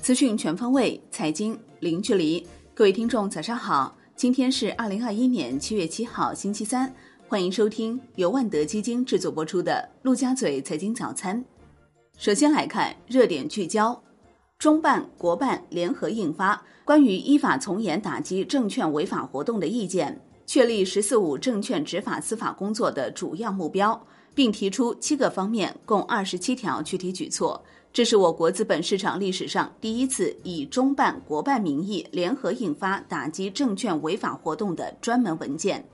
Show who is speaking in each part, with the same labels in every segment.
Speaker 1: 资讯全方位，财经零距离。各位听众，早上好！今天是二零二一年七月七号，星期三。欢迎收听由万德基金制作播出的《陆家嘴财经早餐》。首先来看热点聚焦：中办国办联合印发关于依法从严打击证券违法活动的意见，确立“十四五”证券执法司法工作的主要目标，并提出七个方面，共二十七条具体举措。这是我国资本市场历史上第一次以中办国办名义联合印发打击证券违法活动的专门文件。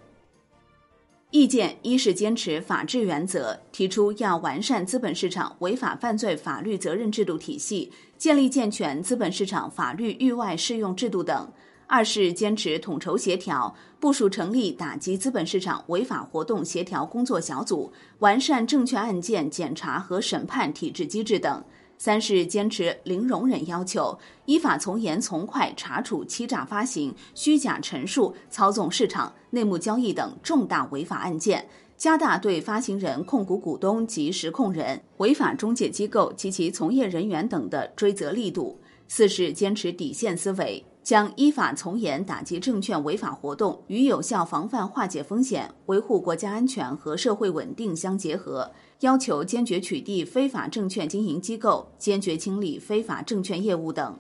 Speaker 1: 意见一是坚持法治原则，提出要完善资本市场违法犯罪法律责任制度体系，建立健全资本市场法律域外适用制度等；二是坚持统筹协调，部署成立打击资本市场违法活动协调工作小组，完善证券案件检查和审判体制机制等。三是坚持零容忍要求，依法从严从快查处欺诈发行、虚假陈述、操纵市场、内幕交易等重大违法案件，加大对发行人、控股股东及实控人、违法中介机构及其从业人员等的追责力度。四是坚持底线思维，将依法从严打击证券违法活动与有效防范化解风险、维护国家安全和社会稳定相结合。要求坚决取缔非法证券经营机构，坚决清理非法证券业务等。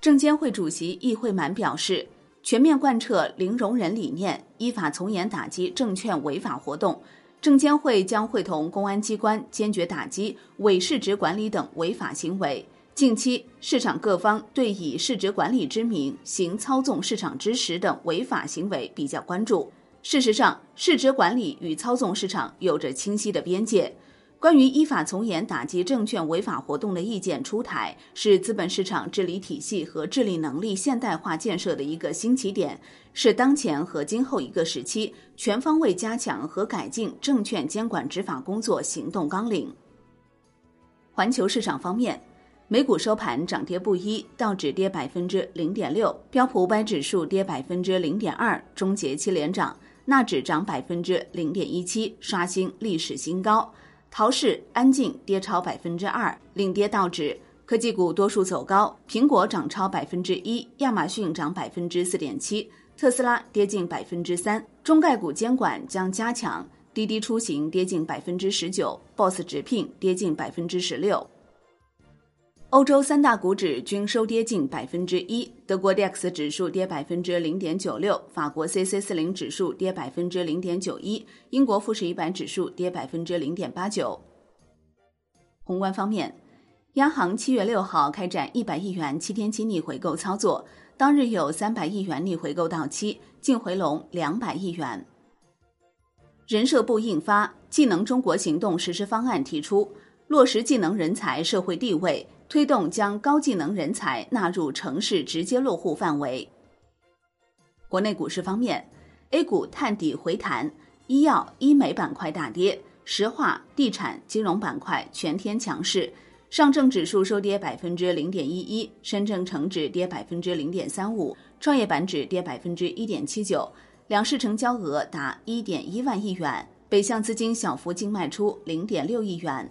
Speaker 1: 证监会主席易会满表示，全面贯彻零容忍理念，依法从严打击证券违法活动。证监会将会同公安机关坚决打击伪市值管理等违法行为。近期，市场各方对以市值管理之名行操纵市场之实等违法行为比较关注。事实上，市值管理与操纵市场有着清晰的边界。关于依法从严打击证券违法活动的意见出台，是资本市场治理体系和治理能力现代化建设的一个新起点，是当前和今后一个时期全方位加强和改进证券监管执法工作行动纲领。环球市场方面，美股收盘涨跌不一，道指跌百分之零点六，标普五百指数跌百分之零点二，终结七连涨。纳指涨百分之零点一七，刷新历史新高。陶氏、安静跌超百分之二，领跌道指。科技股多数走高，苹果涨超百分之一，亚马逊涨百分之四点七，特斯拉跌近百分之三。中概股监管将加强，滴滴出行跌近百分之十九，BOSS 直聘跌近百分之十六。欧洲三大股指均收跌近百分之一，德国 DAX 指数跌百分之零点九六，法国 c c 四零指数跌百分之零点九一，英国富时一百指数跌百分之零点八九。宏观方面，央行七月六号开展一百亿元七天期逆回购操作，当日有三百亿元逆回购到期，净回笼两百亿元。人社部印发《技能中国行动实施方案》，提出落实技能人才社会地位。推动将高技能人才纳入城市直接落户范围。国内股市方面，A 股探底回弹，医药、医美板块大跌，石化、地产、金融板块全天强势。上证指数收跌百分之零点一一，深证成指跌百分之零点三五，创业板指跌百分之一点七九，两市成交额达一点一万亿元，北向资金小幅净卖出零点六亿元。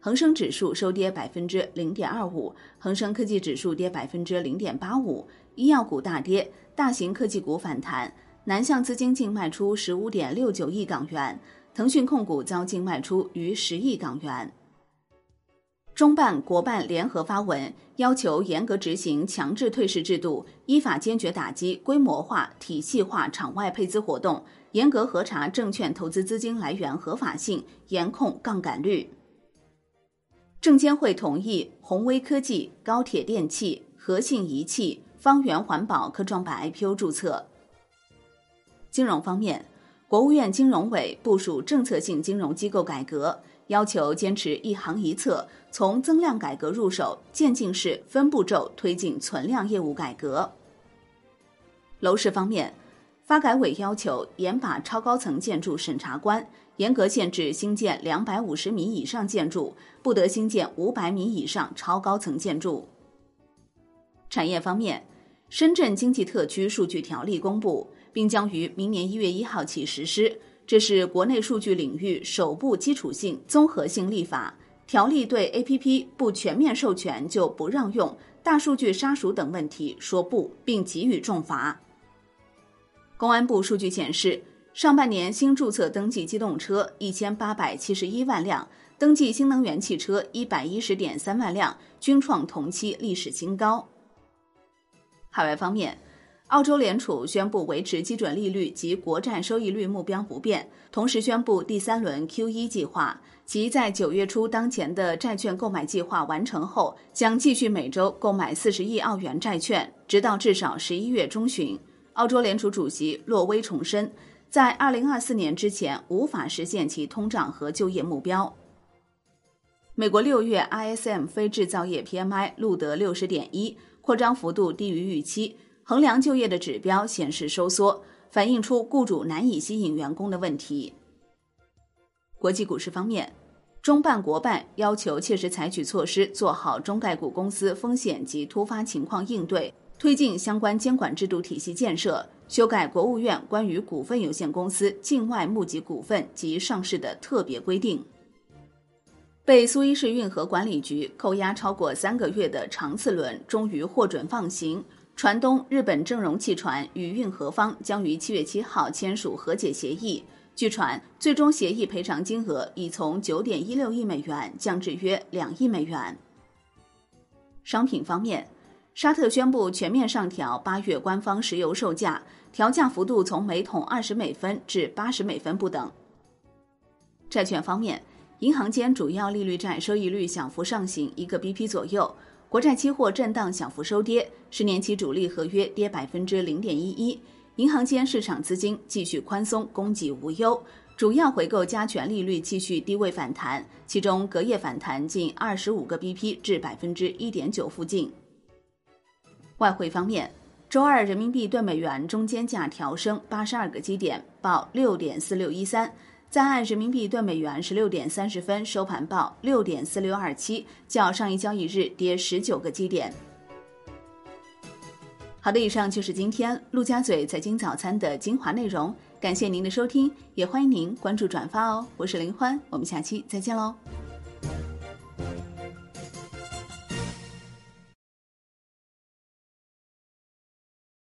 Speaker 1: 恒生指数收跌百分之零点二五，恒生科技指数跌百分之零点八五，医药股大跌，大型科技股反弹，南向资金净卖出十五点六九亿港元，腾讯控股遭净卖出逾十亿港元。中办国办联合发文，要求严格执行强制退市制度，依法坚决打击规模化、体系化场外配资活动，严格核查证券投资资金来源合法性，严控杠杆率。证监会同意宏威科技、高铁电器、和信仪器、方圆环保科创板 IPO 注册。金融方面，国务院金融委部署政策性金融机构改革，要求坚持一行一策，从增量改革入手，渐进式、分步骤推进存量业务改革。楼市方面，发改委要求严把超高层建筑审查关。严格限制新建两百五十米以上建筑，不得新建五百米以上超高层建筑。产业方面，深圳经济特区数据条例公布，并将于明年一月一号起实施。这是国内数据领域首部基础性综合性立法条例，对 APP 不全面授权就不让用、大数据杀熟等问题说不，并给予重罚。公安部数据显示，上半年新注册登记机动车一千八百七十一万辆，登记新能源汽车一百一十点三万辆，均创同期历史新高。海外方面。澳洲联储宣布维持基准利率及国债收益率目标不变，同时宣布第三轮 QE 计划，即在九月初当前的债券购买计划完成后，将继续每周购买四十亿澳元债券，直到至少十一月中旬。澳洲联储主席洛威重申，在二零二四年之前无法实现其通胀和就业目标。美国六月 ISM 非制造业 PMI 录得六十点一，扩张幅度低于预期。衡量就业的指标显示收缩，反映出雇主难以吸引员工的问题。国际股市方面，中办国办要求切实采取措施，做好中概股公司风险及突发情况应对，推进相关监管制度体系建设，修改国务院关于股份有限公司境外募集股份及上市的特别规定。被苏伊士运河管理局扣押超过三个月的长次轮终于获准放行。船东日本正荣汽船与运河方将于七月七号签署和解协议。据传，最终协议赔偿金额已从九点一六亿美元降至约两亿美元。商品方面，沙特宣布全面上调八月官方石油售价，调价幅度从每桶二十美分至八十美分不等。债券方面，银行间主要利率债收益率小幅上行一个 BP 左右。国债期货震荡小幅收跌，十年期主力合约跌百分之零点一一。银行间市场资金继续宽松，供给无忧。主要回购加权利率继续低位反弹，其中隔夜反弹近二十五个 BP 至百分之一点九附近。外汇方面，周二人民币对美元中间价调升八十二个基点，报六点四六一三。在岸人民币兑美元十六点三十分收盘报六点四六二七，较上一交易日跌十九个基点。好的，以上就是今天陆家嘴财经早餐的精华内容，感谢您的收听，也欢迎您关注转发哦。我是林欢，我们下期再见喽。